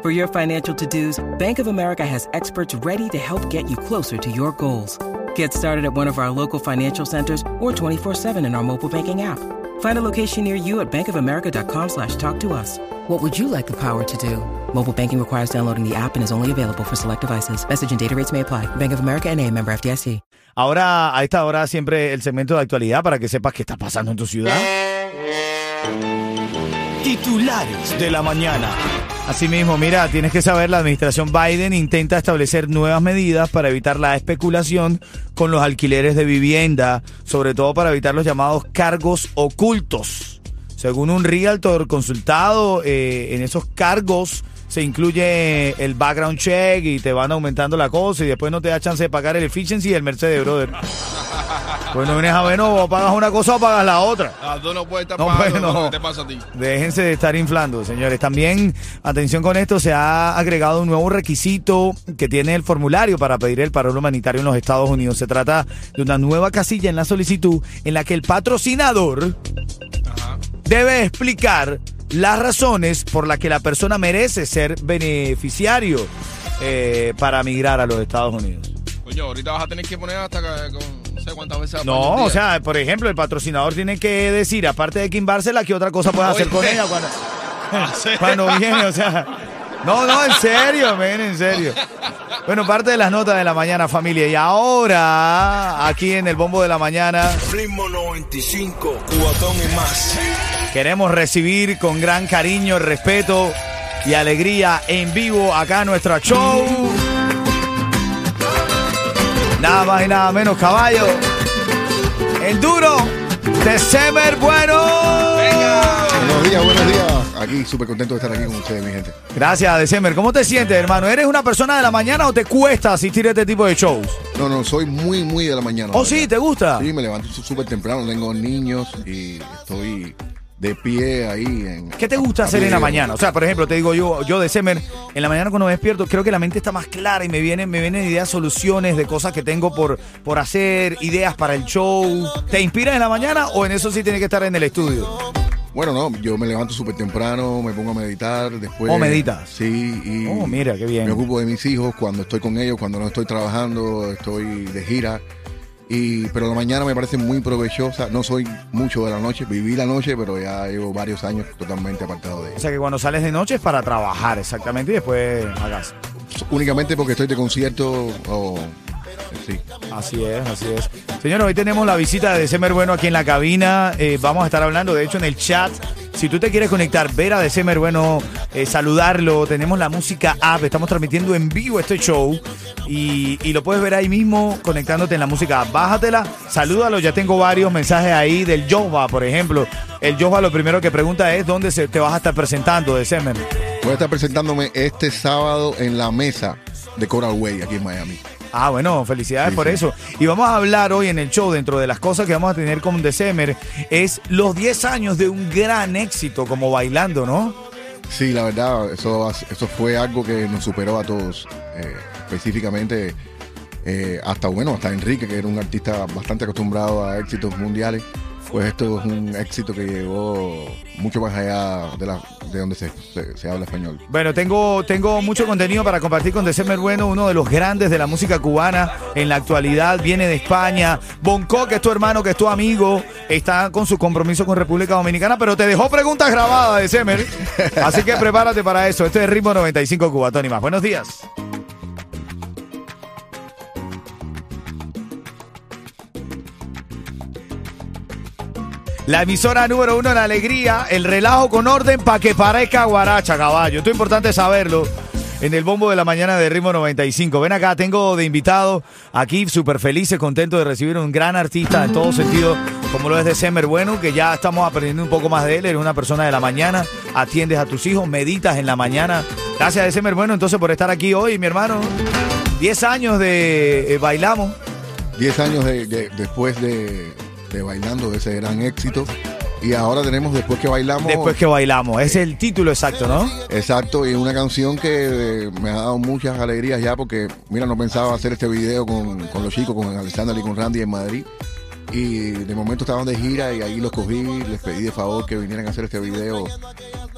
For your financial to dos, Bank of America has experts ready to help get you closer to your goals. Get started at one of our local financial centers or 24-7 in our mobile banking app. Find a location near you at bankofamerica.com slash talk to us. What would you like the power to do? Mobile banking requires downloading the app and is only available for select devices. Message and data rates may apply. Bank of America and a member FDIC. Ahora, a esta hora, siempre el segmento de actualidad para que sepas qué está pasando en tu ciudad. Titulares de la mañana. Asimismo, mira, tienes que saber, la administración Biden intenta establecer nuevas medidas para evitar la especulación con los alquileres de vivienda, sobre todo para evitar los llamados cargos ocultos. Según un realtor consultado, eh, en esos cargos se incluye el background check y te van aumentando la cosa y después no te da chance de pagar el efficiency y el Mercedes, brother. Pues no vienes a ver, no, o pagas una cosa o pagas la otra. Ah, no puedes estar No, pagando pues, no. te pasa a ti. Déjense de estar inflando, señores. También, atención con esto, se ha agregado un nuevo requisito que tiene el formulario para pedir el paro humanitario en los Estados Unidos. Se trata de una nueva casilla en la solicitud en la que el patrocinador debe explicar las razones por las que la persona merece ser beneficiario eh, para migrar a los Estados Unidos. Coño, ahorita vas a tener que poner hasta que- con no sé cuántas veces. No, o sea, por ejemplo, el patrocinador tiene que decir, aparte de quimbársela, ¿qué otra cosa puedes hacer con ella cuando, cuando viene? O sea, no, no, en serio, men, en serio. Bueno, parte de las notas de la mañana, familia. Y ahora, aquí en el bombo de la mañana, Ritmo 95, cubatón y más. queremos recibir con gran cariño, respeto y alegría en vivo acá nuestro show. Nada más y nada menos, caballo. El duro de Semer Bueno. Buenos días, buenos días. Aquí súper contento de estar aquí con ustedes, mi gente. Gracias, December. ¿Cómo te sientes, hermano? ¿Eres una persona de la mañana o te cuesta asistir a este tipo de shows? No, no, soy muy, muy de la mañana. ¿Oh, la sí? ¿Te gusta? Sí, me levanto sú- súper temprano, tengo niños y estoy de pie ahí. En, ¿Qué te gusta a hacer en la mañana? O sea, por ejemplo, te digo yo, yo December, en la mañana cuando me despierto, creo que la mente está más clara y me vienen, me vienen ideas, soluciones de cosas que tengo por, por hacer, ideas para el show. ¿Te inspiras en la mañana o en eso sí tienes que estar en el estudio? Bueno, no, yo me levanto súper temprano, me pongo a meditar, después... ¿Oh, meditas? Sí, y... Oh, mira, qué bien. Me ocupo de mis hijos cuando estoy con ellos, cuando no estoy trabajando, estoy de gira. Y, pero la mañana me parece muy provechosa. No soy mucho de la noche, viví la noche, pero ya llevo varios años totalmente apartado de O ella. sea que cuando sales de noche es para trabajar exactamente y después hagas. Únicamente porque estoy de concierto o... Sí. Así es, así es. Señores, hoy tenemos la visita de December Bueno aquí en la cabina. Eh, vamos a estar hablando, de hecho, en el chat. Si tú te quieres conectar, ver a December Bueno, eh, saludarlo, tenemos la música app, estamos transmitiendo en vivo este show y, y lo puedes ver ahí mismo conectándote en la música app. Bájatela, salúdalo, ya tengo varios mensajes ahí del Jova, por ejemplo. El Jova lo primero que pregunta es dónde se, te vas a estar presentando, December. Voy a estar presentándome este sábado en la mesa de Coral Way aquí en Miami. Ah, bueno, felicidades Sí, por sí. eso. Y vamos a hablar hoy en el show, dentro de las cosas que vamos a tener con December, es los 10 años de un gran éxito como bailando, ¿no? Sí, la verdad, eso, eso fue algo que nos superó a todos. Eh, específicamente, eh, hasta bueno, hasta Enrique, que era un artista bastante acostumbrado a éxitos mundiales. Pues esto es un éxito que llegó mucho más allá de, donde se, habla español. Bueno, tengo, tengo mucho contenido para compartir con December Bueno, uno de los grandes de la música cubana en la actualidad, viene de España. Bonco, que es tu hermano, que es tu amigo, está con su compromiso con República Dominicana, pero te dejó preguntas grabadas, December. Así que prepárate para eso. Este es Ritmo 95 Cubatón y más. Buenos días. La emisora número uno en la alegría, el relajo con orden para que parezca guaracha, caballo. Esto es importante saberlo. en el bombo de la mañana de Ritmo 95. Ven acá, tengo de invitado aquí, súper felices, contento de recibir un gran artista en todo sentido, como lo es de Semer Bueno, que ya estamos aprendiendo un poco más de él. Eres una persona de la mañana, atiendes a tus hijos, meditas en la mañana. Gracias, de Semer Bueno, entonces, por estar aquí hoy, mi hermano. 10 años de eh, Bailamos. 10 años de- de- después de, de bailando, de ese gran éxito. Y ahora tenemos Después que bailamos. Después que bailamos. Ese es el título exacto, ¿no? Exacto, y una canción que eh, me ha dado muchas alegrías ya porque, mira, no pensaba hacer este video con, con los chicos, con Alexander y con Randy en Madrid. Y de momento estaban de gira y ahí los cogí, les pedí de favor que vinieran a hacer este video,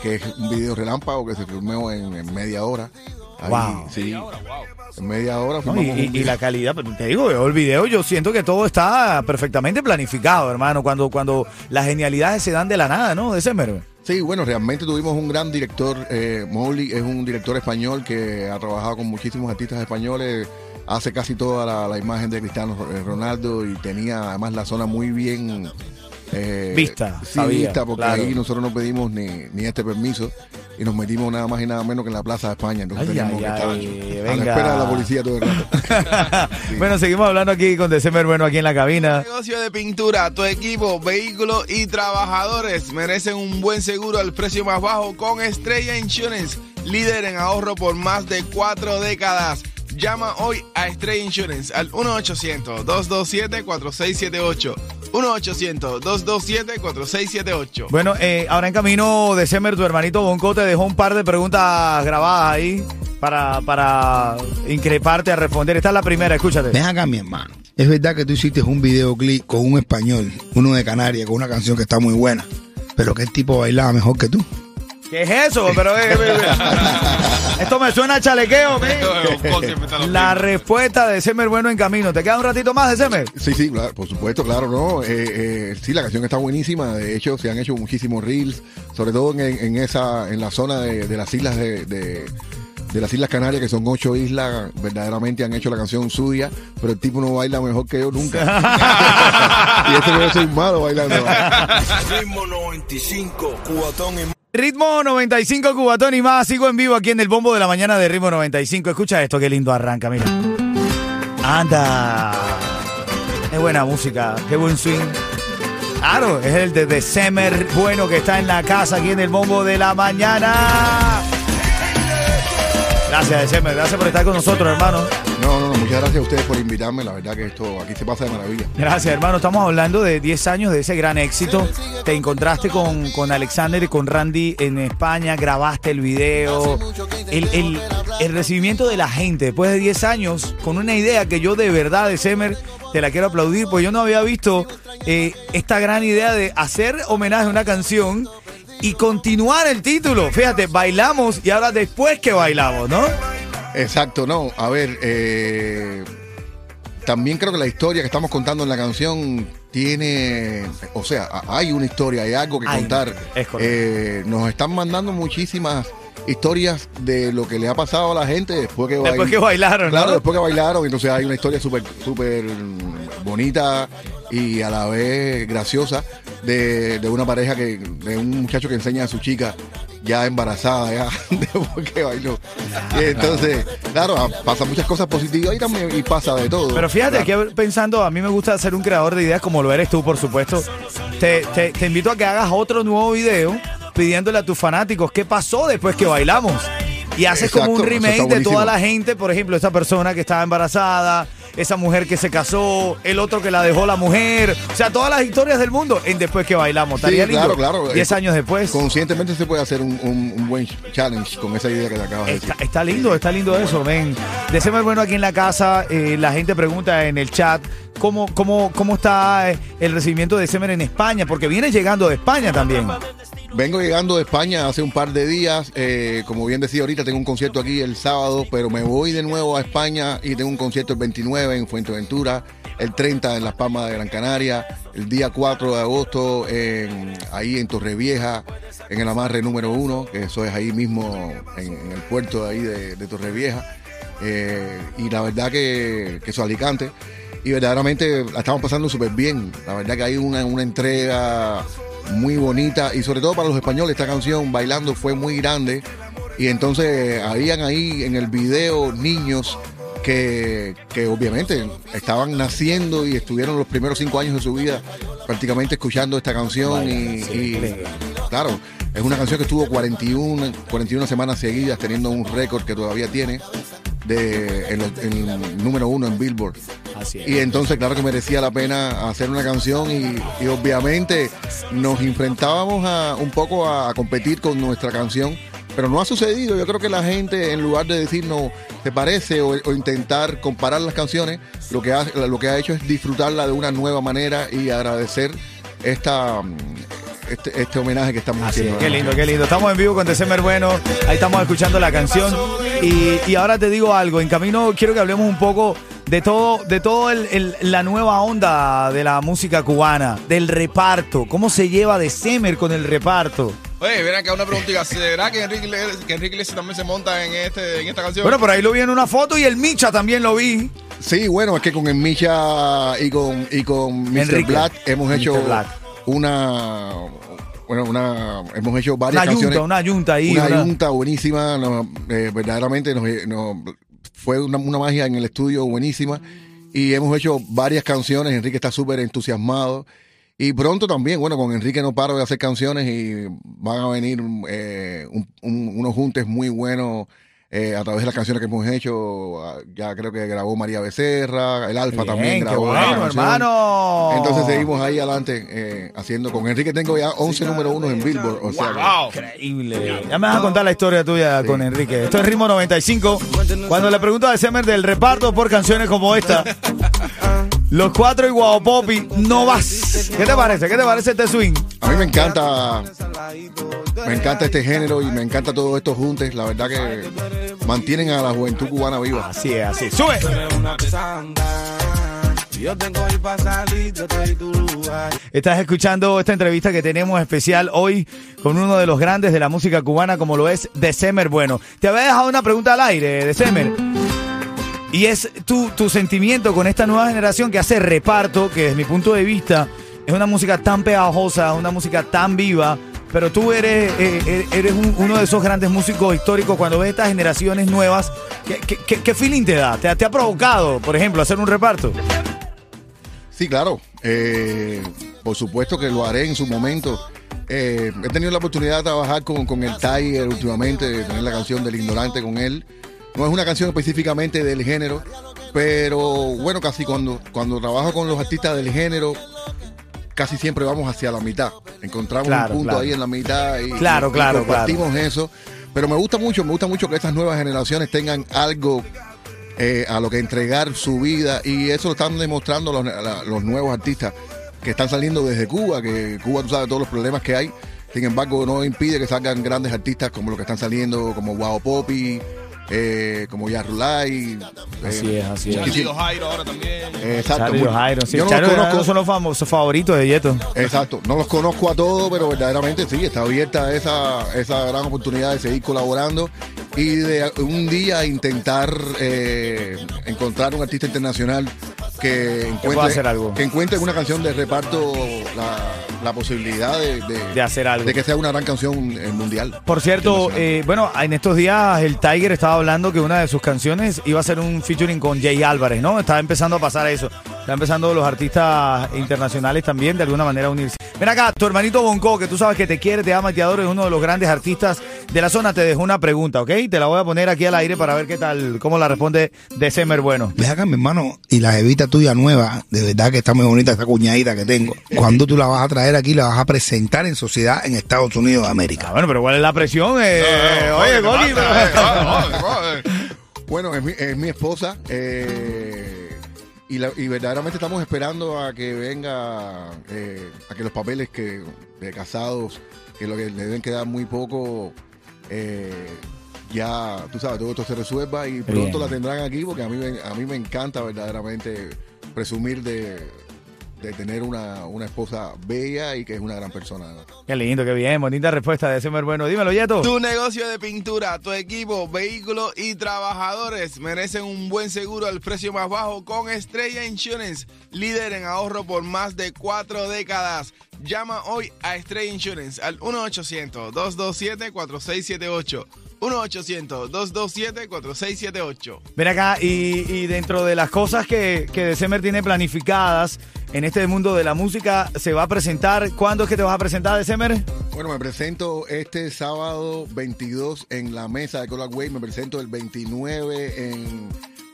que es un video relámpago que se filmó en, en media hora. Ahí, Wow. Sí, en media hora ¿no? Y, la calidad, pero te digo, veo el video, yo siento que todo está perfectamente planificado, hermano, cuando, cuando las genialidades se dan de la nada, ¿no? De Semer. Sí, bueno, realmente tuvimos un gran director. Eh, Mowgli es un director español que ha trabajado con muchísimos artistas españoles. Hace casi toda la, la imagen de Cristiano eh, Ronaldo y tenía además la zona muy bien eh, Vista, Sí, sabía, vista, porque claro. ahí nosotros no pedimos ni, ni este permiso y nos metimos nada más y nada menos que en la Plaza de España. Entonces Ay, teníamos ay, que estar ay, a venga. la espera de la policía todo el rato. Bueno, seguimos hablando aquí con December Bueno aquí en la cabina. Negocio de pintura, tu equipo, vehículos y trabajadores merecen un buen seguro al precio más bajo con Estrella Insurance, líder en ahorro por más de cuatro décadas. Llama hoy a Estrella Insurance al 1-800-227-4678. 1-800-227-4678. Bueno, eh, ahora en camino, December, tu hermanito Bonco te dejó un par de preguntas grabadas ahí para, para increparte a responder. Esta es la primera, escúchate. Ven acá, mi hermano. Es verdad que tú hiciste un videoclip con un español, uno de Canarias, con una canción que está muy buena, pero que el tipo bailaba mejor que tú. ¿Qué es eso? Pero, eh, eh, eh. Esto me suena a chalequeo, men. La respuesta de Semer Bueno en camino. ¿Te queda un ratito más de Semer? Sí, sí, claro, por supuesto, claro, ¿no? Eh, eh, sí, la canción está buenísima. De hecho, se han hecho muchísimos reels, sobre todo en, en esa, en la zona de, de las islas de, de- de las Islas Canarias, que son ocho islas, verdaderamente han hecho la canción suya, pero el tipo no baila mejor que yo nunca. y este no soy malo bailando. Ritmo 95, cubatón en Ritmo 95 Cubatón y más. Sigo en vivo aquí en el bombo de la mañana de Ritmo 95. Escucha esto, qué lindo arranca, mira. Anda. Qué buena música, qué buen swing. Claro, es el de December Bueno que está en la casa aquí en el bombo de la mañana. Gracias, December. Gracias por estar con nosotros, hermano. No, no, no, muchas gracias a ustedes por invitarme. La verdad que esto aquí se pasa de maravilla. Gracias, hermano. Estamos hablando de 10 años de ese gran éxito. Te encontraste con, con Alexander y con Randy en España, grabaste el video. El, el- el recibimiento de la gente después de 10 años, con una idea que yo de verdad, de Semer, te la quiero aplaudir, porque yo no había visto eh, esta gran idea de hacer homenaje a una canción y continuar el título. Fíjate, bailamos y ahora después que bailamos, ¿no? Exacto, no. A ver, eh, también creo que la historia que estamos contando en la canción tiene, o sea, hay una historia, hay algo que contar. es. Eh, nos están mandando muchísimas historias de lo que le ha pasado a la gente después que Después bail- que bailaron, Claro, ¿no? después que bailaron, entonces hay una historia súper, súper bonita y a la vez graciosa de, de una pareja que, de un muchacho que enseña a su chica ya embarazada, ya después que bailó. Y entonces, claro, ah, pasan muchas cosas positivas y también y pasa de todo. Pero fíjate Claro. que pensando, a mí me gusta ser un creador de ideas como lo eres tú, por supuesto. Te, te- te invito a que hagas otro nuevo video pidiéndole a tus fanáticos qué pasó después que bailamos. Y haces como un remake de toda la gente, por ejemplo, esa persona que estaba embarazada, esa mujer que se casó, el otro que la dejó la mujer, o sea, todas las historias del mundo en después que bailamos. Sí, claro, claro. Diez años después. Conscientemente se puede hacer un, un- un buen challenge con esa idea que te acabas de decir. está lindo, está lindo eso, ven. Decimos bueno aquí en la casa, eh, la gente pregunta en el chat cómo, cómo, cómo está eh, el recibimiento de Semer en España, porque viene llegando de España también. Vengo llegando de España hace un par de días. eh, como bien decía ahorita, tengo un concierto aquí el sábado, pero me voy de nuevo a España y tengo un concierto el 29 en Fuerteventura, el 30 en Las Palmas de Gran Canaria, el día 4 de agosto ahí en Torrevieja, en el amarre número 1, que eso es ahí mismo en, el puerto de ahí de, Torrevieja. Eh, y la verdad que, que eso es Alicante. Y verdaderamente la estamos pasando súper bien. La verdad que hay una, una entrega muy bonita y sobre todo para los españoles esta canción Bailando fue muy grande. Y entonces habían ahí en el video niños que, que obviamente estaban naciendo y estuvieron los primeros cinco años de su vida prácticamente escuchando esta canción y, y, claro, es una canción que estuvo 41, 41 semanas seguidas teniendo un récord que todavía tiene de en, los- en el número uno en Billboard. Así es. Y entonces, claro que merecía la pena hacer una canción y, y obviamente nos enfrentábamos a, un poco a, a competir con nuestra canción, pero no ha sucedido. Yo creo que la gente, en lugar de decirnos, ¿te parece? O, o intentar comparar las canciones, lo que, ha, lo que ha hecho es disfrutarla de una nueva manera y agradecer esta, este, este homenaje que estamos Así es, haciendo. qué lindo, qué lindo. Estamos en vivo con December Bueno. Ahí estamos escuchando la canción. Y, y ahora te digo algo. En camino quiero que hablemos un poco de todo, de todo el- el- la nueva onda de la música cubana, del reparto. ¿Cómo se lleva December con el reparto? Oye, ven acá una preguntita. ¿Será que Enrique Iglesias, que Enrique Iglesias también se monta en, este, en esta canción? Bueno, por ahí lo vi en una foto y el Micha también lo vi. Sí, bueno, es que con el Misha y con, y con Mr. Enrique. Black hemos Mr. hecho Black. una, bueno, una, hemos hecho varias Una canciones. yunta, una yunta ahí. una una- junta buenísima, nos- eh, verdaderamente nos, nos- fue una, una magia en el estudio buenísima y hemos hecho varias canciones, Enrique está súper entusiasmado y pronto también, bueno, con Enrique no paro de hacer canciones y van a venir eh, un- un- unos juntes muy buenos eh, a través de las canciones que hemos hecho, ya creo que grabó María Becerra, el Alfa Bien, también qué grabó bueno, hermano. Entonces seguimos ahí adelante eh, haciendo, con Enrique tengo ya 11 número unos en Billboard, o sea que- Wow. Increíble. Ya me vas a contar la historia tuya con Enrique. Esto es Ritmo 95. Cuando le pregunto a December del reparto por canciones como esta, Los Cuatro y Guau Popi, no vas. ¿Qué te parece? ¿Qué te parece este swing? A mí me encanta, me encanta este género y me encanta todos estos juntes. La verdad que mantienen a la juventud cubana viva. Así es, así. ¡Sube! Yo tengo el estoy tu lugar. Estás escuchando esta entrevista que tenemos especial hoy con uno de los grandes de la música cubana como lo es December Bueno. Te había dejado una pregunta al aire, December. Y es tu, tu sentimiento con esta nueva generación que hace reparto, que desde mi punto de vista es una música tan pegajosa, una música tan viva, pero tú eres, eh, eh, eres un- uno de esos grandes músicos históricos cuando ves estas generaciones nuevas. ¿Qué, feeling te da? ¿Te, te ha provocado, por ejemplo, hacer un reparto? Sí, claro. Eh, por supuesto que lo haré en su momento. He tenido la oportunidad de trabajar con, con el Tiger últimamente, de tener la canción del Ignorante con él. No es una canción específicamente del género, pero bueno, casi cuando, cuando trabajo con los artistas del género, casi siempre vamos hacia la mitad. Encontramos Claro, un punto claro. ahí en la mitad y, Claro, y claro, compartimos eso. Pero me gusta mucho, me gusta mucho que estas nuevas generaciones tengan algo eh, a lo que entregar su vida y eso lo están demostrando los, la- los nuevos artistas que están saliendo desde Cuba, que Cuba tú sabes todos los problemas que hay, sin embargo no impide que salgan grandes artistas como los que están saliendo, como Guau Popi, eh, como Yarulay. Así es, así es. Charlie Jairo ahora también. Eh, exacto. Charlie muy- Jairo, sí. Yo no Charlie los conozco. son los famosos favoritos de Yeto. Exacto, no los conozco a todos, pero verdaderamente sí, está abierta esa, esa gran oportunidad de seguir colaborando y de un día intentar eh, encontrar un artista internacional que encuentre, hacer algo. que encuentre en una canción de reparto la, la posibilidad de, de- De hacer algo. de que sea una gran canción eh, mundial. Por cierto, eh, bueno, en estos días el Tiger estaba hablando que una de sus canciones iba a ser un featuring con Jay Álvarez, ¿no? Estaba empezando a pasar eso. Está empezando los artistas internacionales también de alguna manera a unirse. Ven acá, tu hermanito Bonco, que tú sabes que te quiere, te ama y te adora, es uno de los grandes artistas de la zona, te dejó una pregunta, ¿ok? Te la voy a poner aquí al aire para ver qué tal, cómo la responde December Bueno. Ve acá, mi hermano, y la jevita tuya nueva, de verdad que está muy bonita esa cuñadita que tengo. Cuando tú la vas a traer aquí, la vas a presentar en sociedad en Estados Unidos de América. Ah, bueno, pero ¿cuál es la presión? Eh, oye, Goli, pero- Bueno, es mi, es mi esposa eh, y, la- y verdaderamente estamos esperando a que venga, eh, a que los papeles que de casados, que lo que le deben quedar muy poco, eh, ya, tú sabes, todo esto se resuelva y pronto Bien. la tendrán aquí porque a mí, a mí me encanta verdaderamente presumir de, de tener una, una esposa bella y que es una gran persona. ¿no? Qué lindo, qué bien, bonita respuesta de December Bueno. Dímelo, Yeto. Tu negocio de pintura, tu equipo, vehículos y trabajadores merecen un buen seguro al precio más bajo con Estrella Insurance, líder en ahorro por más de cuatro décadas. Llama hoy a Estrella Insurance al 1-800-227-4678. 1-800-227-4678. Ven acá, y, y dentro de las cosas que, que December tiene planificadas en este mundo de la música, se va a presentar. ¿Cuándo es que te vas a presentar, December? Bueno, me presento este sábado 22 en la mesa de Colorway. Me presento el 29 en,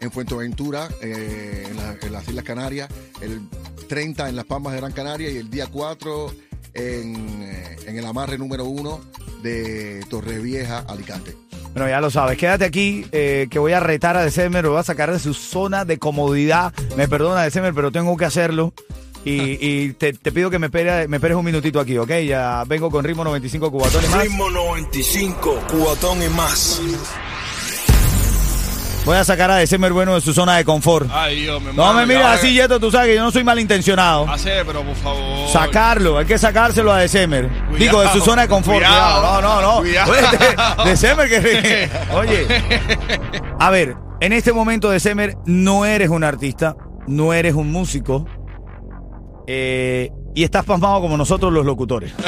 en Fuerteventura, eh, en las Islas Canarias. El 30 en Las Palmas de Gran Canaria. Y el día 4 en, eh, en el amarre número 1 de Torrevieja, Alicante. Bueno, ya lo sabes. Quédate aquí, eh, que voy a retar a December, lo voy a sacar de su zona de comodidad. Me perdona, December, pero tengo que hacerlo. Y, y te, te pido que me, espere- me esperes un minutito aquí, ¿ok? Ya vengo con ritmo 95 cubatones más. Ritmo 95, cubatón y más. Voy a sacar a December bueno de su zona de confort. Ay, Dios, me No me mires así, Yeto, tú sabes que yo no soy malintencionado. Hacer, pero por favor. Sacarlo, hay que sacárselo a December. Cuidado, Digo, de su zona de confort. cuidado, Cuidado, no, no, no. cuidado. Oye, de- December, que. Oye. A ver, en este momento, December, no eres un artista, no eres un músico. eh, y estás pasmado como nosotros los locutores.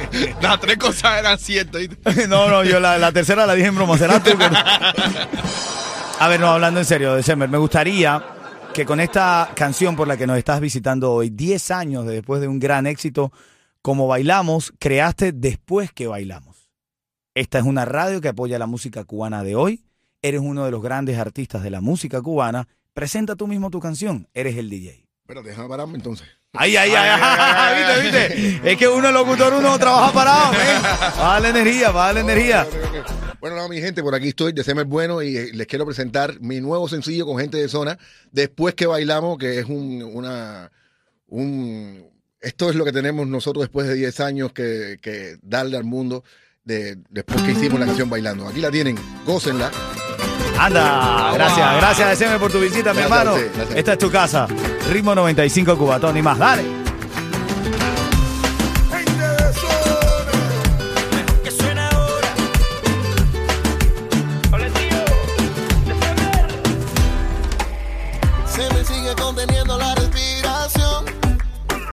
Las tres cosas eran ciertas. no, no, yo la, la tercera la dije en broma. ¿Será tú? A ver, no, hablando en serio, December, me gustaría que con esta canción por la que nos estás visitando hoy, 10 años de- después de un gran éxito, como bailamos, creaste después que bailamos. Esta es una radio que apoya la música cubana de hoy. Eres uno de los grandes artistas de la música cubana. Presenta tú mismo tu canción. Eres el DJ. Pero déjame pararme entonces. Ay, ay, ay, ay, viste, viste. Es que uno es locutor, uno trabaja parado, ¿eh? Baja la energía, baja la energía. Bueno, no, mi gente, por aquí estoy, de Semer Bueno, y eh, les quiero presentar mi nuevo sencillo con gente de zona, Después que bailamos, que es un, una, un, esto es lo que tenemos nosotros después de 10 años que, que darle al mundo de, después que hicimos la canción Bailando. Aquí la tienen, gócenla. Anda, gracias, gracias Deceme por tu visita, mi hermano. Esta es tu casa. Ritmo 95 Cubatón y más. Dale.